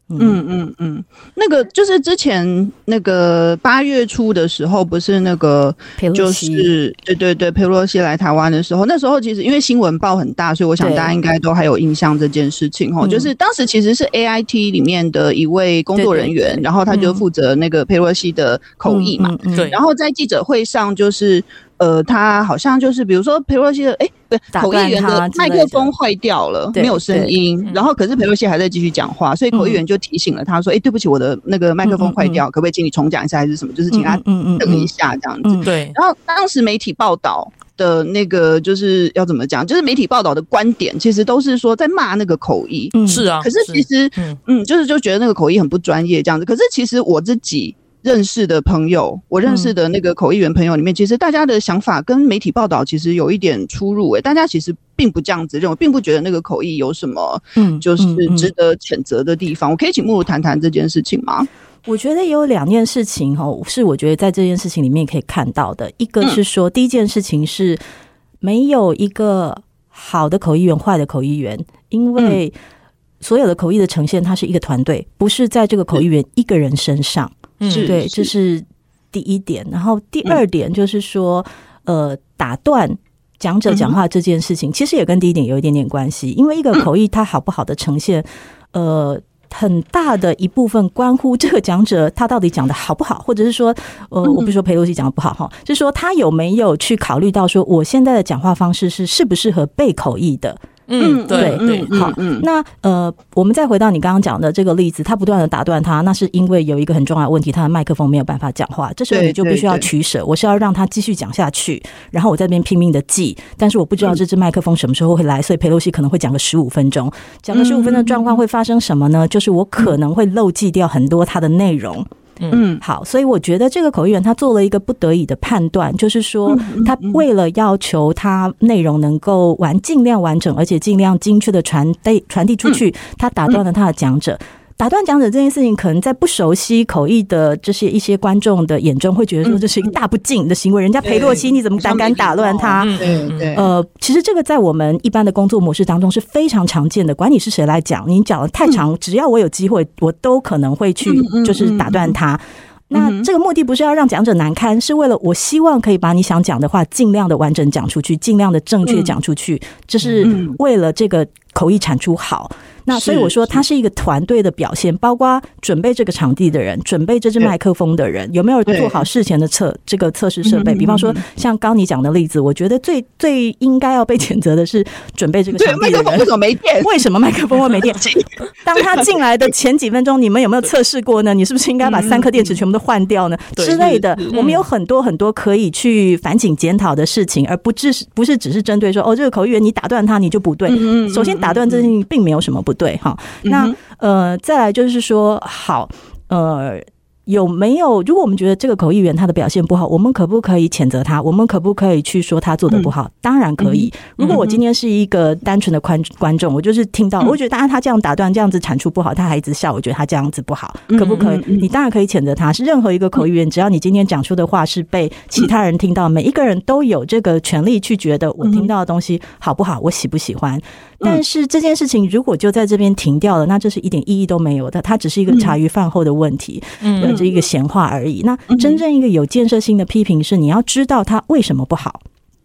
嗯。嗯嗯，那个就是之前那个八月初的时候，不是那个就是对对对，佩洛西来台湾的时候，那时候其实因为新闻报很大，所以我想大家应该都还有印象这件事情哦。就是当时其实是 AIT 里面的一位工作人员，然后他就负责那个佩洛西的口译嘛，对，然后在记者会上就是。呃，他好像就是，比如说裴洛西的，哎、欸，不对口译员的麦克风坏掉了，没有声音。然后可是裴洛西还在继续讲话，所以口译员就提醒了他说：“哎、欸，对不起，我的那个麦克风坏掉，可不可以请你重讲一下，还是什么？就是请他等一下这样子。”对。然后当时媒体报道的那个就是要怎么讲？就是媒体报道的观点其实都是说在骂那个口译。嗯，是啊。可是其实，嗯，就是就觉得那个口译很不专业这样子。可是其实我自己。认识的朋友，我认识的那个口译员朋友里面，其实大家的想法跟媒体报道其实有一点出入诶、欸，大家其实并不这样子认为，并不觉得那个口译有什么，嗯，就是值得谴责的地方。我可以请木如谈谈这件事情吗？我觉得有两件事情哦，是我觉得在这件事情里面可以看到的。一个是说，第一件事情是没有一个好的口译员，坏的口译员，因为所有的口译的呈现，它是一个团队，不是在这个口译员一个人身上。是对，这是第一点。然后第二点就是说，呃，打断讲者讲话这件事情，其实也跟第一点有一点点关系。因为一个口译它好不好的呈现，呃，很大的一部分关乎这个讲者他到底讲的好不好，或者是说，呃，我不是说裴洛西讲的不好哈，就是说他有没有去考虑到说，我现在的讲话方式是适不适合被口译的。嗯，对对，好，嗯那呃，我们再回到你刚刚讲的这个例子，他不断的打断他，那是因为有一个很重要的问题，他的麦克风没有办法讲话，这时候你就必须要取舍，我是要让他继续讲下去，然后我在这边拼命的记，但是我不知道这支麦克风什么时候会来，所以佩洛西可能会讲个十五分钟，讲个十五分钟状况会发生什么呢？就是我可能会漏记掉很多他的内容。嗯，好，所以我觉得这个口译员他做了一个不得已的判断，就是说他为了要求他内容能够完尽量完整，而且尽量精确的传递传递出去，他打断了他的讲者。打断讲者这件事情，可能在不熟悉口译的这些一些观众的眼中，会觉得说这是一个大不敬的行为。人家裴洛西，你怎么胆敢打乱他？对对。呃，其实这个在我们一般的工作模式当中是非常常见的。管你是谁来讲，你讲的太长，只要我有机会，我都可能会去，就是打断他。那这个目的不是要让讲者难堪，是为了我希望可以把你想讲的话尽量的完整讲出去，尽量的正确讲出去，这是为了这个口译产出好。那所以我说，它是一个团队的表现，包括准备这个场地的人，准备这支麦克风的人，有没有做好事前的测这个测试设备？比方说，像刚你讲的例子，我觉得最最应该要被谴责的是准备这个场地的人。为什么没电？为什么麦克风会没电？当他进来的前几分钟，你们有没有测试过呢？你是不是应该把三颗电池全部都换掉呢？之类的，我们有很多很多可以去反省检讨的事情，而不只是不是只是针对说哦，这个口译员你打断他你就不对。首先，打断这件事情并没有什么不对哈。那呃，再来就是说，好呃。有没有？如果我们觉得这个口译员他的表现不好，我们可不可以谴责他？我们可不可以去说他做的不好？嗯、当然可以。如果我今天是一个单纯的观观众，我就是听到，我觉得当然他这样打断，这样子产出不好，他还一直笑，我觉得他这样子不好，可不可以？你当然可以谴责他。是任何一个口译员，只要你今天讲出的话是被其他人听到，每一个人都有这个权利去觉得我听到的东西好不好，我喜不喜欢。但是这件事情如果就在这边停掉了，那这是一点意义都没有的。它只是一个茶余饭后的问题，嗯，这一个闲话而已。那真正一个有建设性的批评是，你要知道它为什么不好。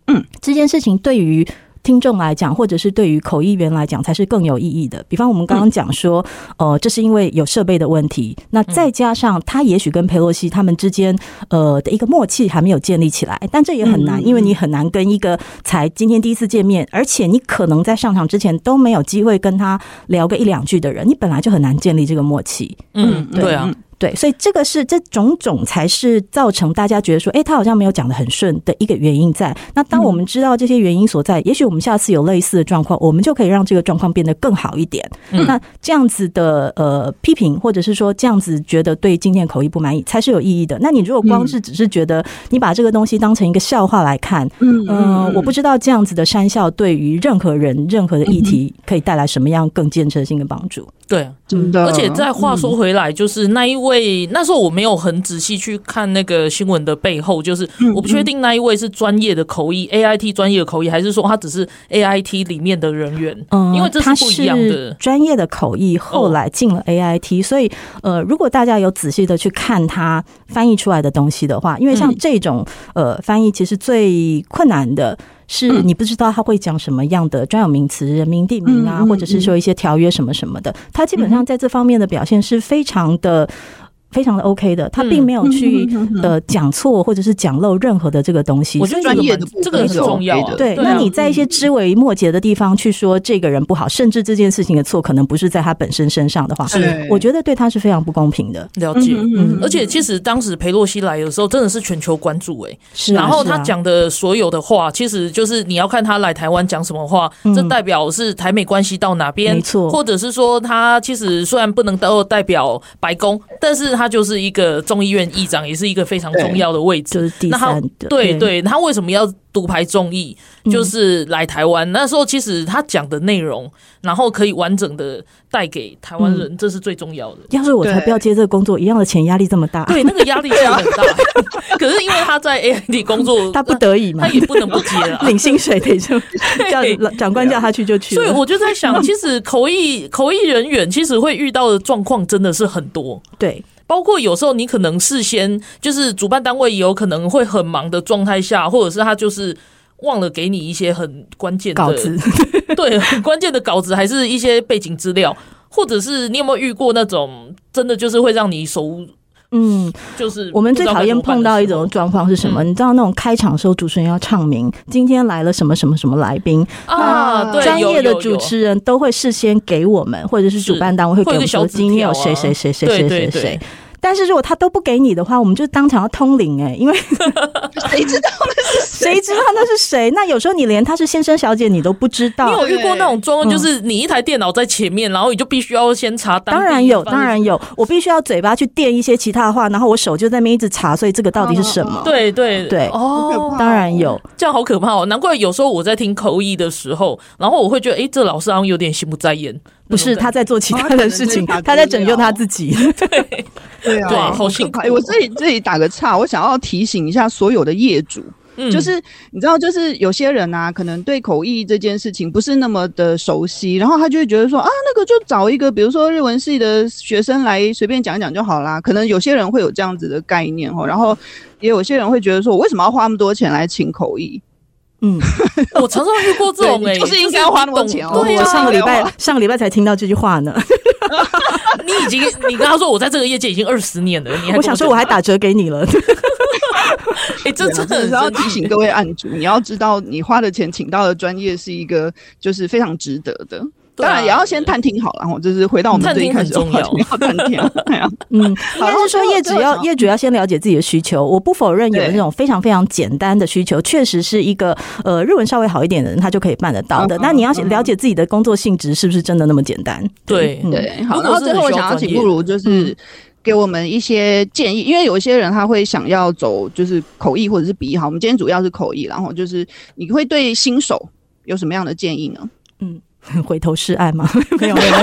嗯，这件事情对于。听众来讲，或者是对于口译员来讲，才是更有意义的。比方我们刚刚讲说，呃，这是因为有设备的问题，那再加上他也许跟佩洛西他们之间呃的一个默契还没有建立起来，但这也很难，因为你很难跟一个才今天第一次见面，而且你可能在上场之前都没有机会跟他聊个一两句的人，你本来就很难建立这个默契。嗯，对啊。对，所以这个是这种种才是造成大家觉得说，哎，他好像没有讲的很顺的一个原因在。那当我们知道这些原因所在，也许我们下次有类似的状况，我们就可以让这个状况变得更好一点。那这样子的呃批评，或者是说这样子觉得对今天的口译不满意，才是有意义的。那你如果光是只是觉得你把这个东西当成一个笑话来看，嗯、呃，我不知道这样子的山笑对于任何人、任何的议题可以带来什么样更建设性的帮助。对，真的。而且再话说回来，就是那一位，那时候我没有很仔细去看那个新闻的背后，就是我不确定那一位是专业的口译，AIT 专业的口译，还是说他只是 AIT 里面的人员？嗯，因为这是不一样的。专业的口译后来进了 AIT，所以呃，如果大家有仔细的去看他翻译出来的东西的话，因为像这种呃翻译，其实最困难的。是你不知道他会讲什么样的专有名词、人名、地名啊，或者是说一些条约什么什么的，他基本上在这方面的表现是非常的。非常的 OK 的，他并没有去呃讲错或者是讲漏任何的这个东西。我觉得专业的这个很重要的。对，那你在一些枝微末节的地方去说这个人不好，甚至这件事情的错可能不是在他本身身上的话，我觉得对他是非常不公平的。了解，嗯，而且其实当时裴洛西来的时候，真的是全球关注哎，是。然后他讲的所有的话，其实就是你要看他来台湾讲什么话，这代表是台美关系到哪边，没错。或者是说他其实虽然不能都代表白宫，但是。他就是一个众议院议长，也是一个非常重要的位置。就是第三的，对对，他为什么要独排众议？就是来台湾那时候，其实他讲的内容，然后可以完整的带给台湾人，这是最重要的。要是我才不要接这个工作，一样的钱压力这么大，对，那个压力也很大。可是因为他在 AIT 工作，他不得已嘛，他也不能不接了，领薪水得就叫长官叫他去就去。所以我就在想，其实口译口译人员其实会遇到的状况真的是很多，对。包括有时候你可能事先就是主办单位也有可能会很忙的状态下，或者是他就是忘了给你一些很关键的稿子，对，很关键的稿子，还是一些背景资料，或者是你有没有遇过那种真的就是会让你手嗯，就是我们最讨厌碰到一种状况是什么？你知道那种开场的时候主持人要唱名，今天来了什么什么什么来宾啊，专业的主持人都会事先给我们，或者是主办单位会给我们说今天有谁谁谁谁谁谁谁。但是如果他都不给你的话，我们就当场要通灵哎、欸，因为谁知道那是谁？谁知道那是谁？那有时候你连他是先生小姐你都不知道。你有遇过那种状况，就是你一台电脑在前面，然后你就必须要先查单。当然有，当然有，我必须要嘴巴去垫一些其他的话，然后我手就在那边一直查，所以这个到底是什么？对对对，哦，当然有，这样好可怕哦！难怪有时候我在听口译的时候，然后我会觉得，哎，这老师好像有点心不在焉。不是他在做其他的事情，他在拯救他自己。对对啊，好辛苦。哎，我这里这里打个岔，我想要提醒一下所有的业主，嗯，就是你知道，就是有些人啊，可能对口译这件事情不是那么的熟悉，然后他就会觉得说啊，那个就找一个，比如说日文系的学生来随便讲一讲就好啦。可能有些人会有这样子的概念哦，然后也有些人会觉得说，我为什么要花那么多钱来请口译？嗯，我常常遇过这种哎、欸，就是应该要花那么多钱哦。对呀、啊，上个礼拜上个礼拜才听到这句话呢。你已经，你跟他说我在这个业界已经二十年了，你还我，想说我还打折给你了。哎、欸，这真的是要提醒各位案主，你要知道你花的钱请到的专业是一个就是非常值得的。当然也要先探听好了，然后就是回到我们最一开始的话题，要探听。嗯，应该是说业主要业主要先了解自己的需求。我不否认有那种非常非常简单的需求，确实是一个呃日文稍微好一点的人他就可以办得到的。那你要了解自己的工作性质是不是真的那么简单？对对。好，然后最后我想要请不如就是给我们一些建议，因为有一些人他会想要走就是口译或者是笔译。好，我们今天主要是口译，然后就是你会对新手有什么样的建议呢？回头是岸吗？没 有没有。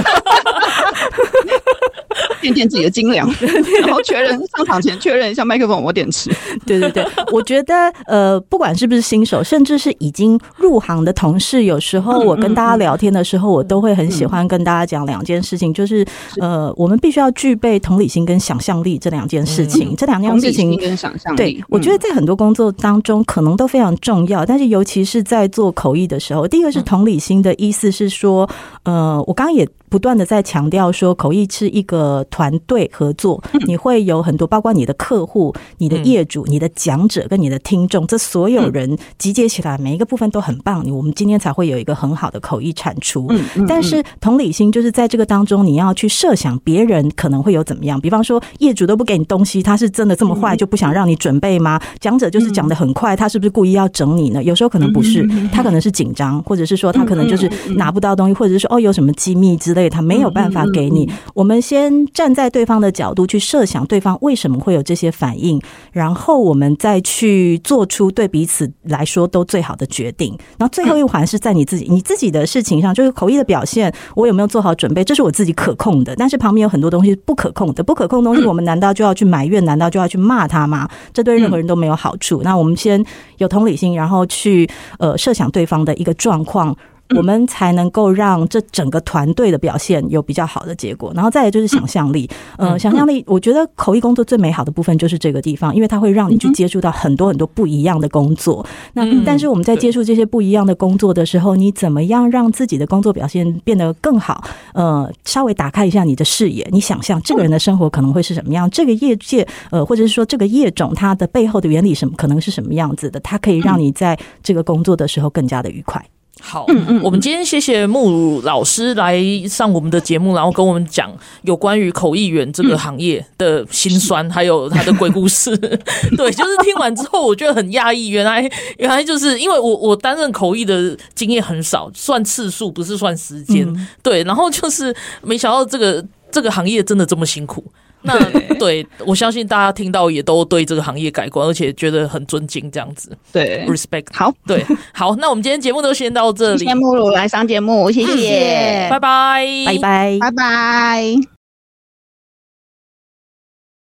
掂掂自己的斤两，然后确认上场前确认一下麦克风我电池。对对对，我觉得呃，不管是不是新手，甚至是已经入行的同事，有时候我跟大家聊天的时候，我都会很喜欢跟大家讲两件事情，就是呃，我们必须要具备同理心跟想象力这两件事情。这两件事情跟想象力，对，我觉得在很多工作当中可能都非常重要，但是尤其是在做口译的时候，第一个是同理心的意思是说，呃，我刚刚也。不断的在强调说，口译是一个团队合作，你会有很多，包括你的客户、你的业主、你的讲者跟你的听众，这所有人集结起来，每一个部分都很棒，我们今天才会有一个很好的口译产出。但是同理心就是在这个当中，你要去设想别人可能会有怎么样，比方说业主都不给你东西，他是真的这么坏就不想让你准备吗？讲者就是讲的很快，他是不是故意要整你呢？有时候可能不是，他可能是紧张，或者是说他可能就是拿不到东西，或者是说哦有什么机密之类。他没有办法给你。我们先站在对方的角度去设想对方为什么会有这些反应，然后我们再去做出对彼此来说都最好的决定。然后最后一环是在你自己，你自己的事情上，就是口译的表现，我有没有做好准备，这是我自己可控的。但是旁边有很多东西不可控的，不可控的东西，我们难道就要去埋怨？难道就要去骂他吗？这对任何人都没有好处。那我们先有同理心，然后去呃设想对方的一个状况。我们才能够让这整个团队的表现有比较好的结果，然后再来就是想象力。呃，想象力，我觉得口译工作最美好的部分就是这个地方，因为它会让你去接触到很多很多不一样的工作。那但是我们在接触这些不一样的工作的时候，你怎么样让自己的工作表现变得更好？呃，稍微打开一下你的视野，你想象这个人的生活可能会是什么样？这个业界，呃，或者是说这个业种它的背后的原理什么可能是什么样子的？它可以让你在这个工作的时候更加的愉快。好，嗯嗯我们今天谢谢慕老师来上我们的节目，然后跟我们讲有关于口译员这个行业的辛酸，还有他的鬼故事。对，就是听完之后，我觉得很讶异，原来原来就是因为我我担任口译的经验很少，算次数不是算时间。对，然后就是没想到这个这个行业真的这么辛苦。那对，我相信大家听到也都对这个行业改观，而且觉得很尊敬这样子。对，respect。好，对，好，那我们今天节目就先到这里。谢谢慕鲁来上节目，谢谢，拜拜，拜拜，拜拜。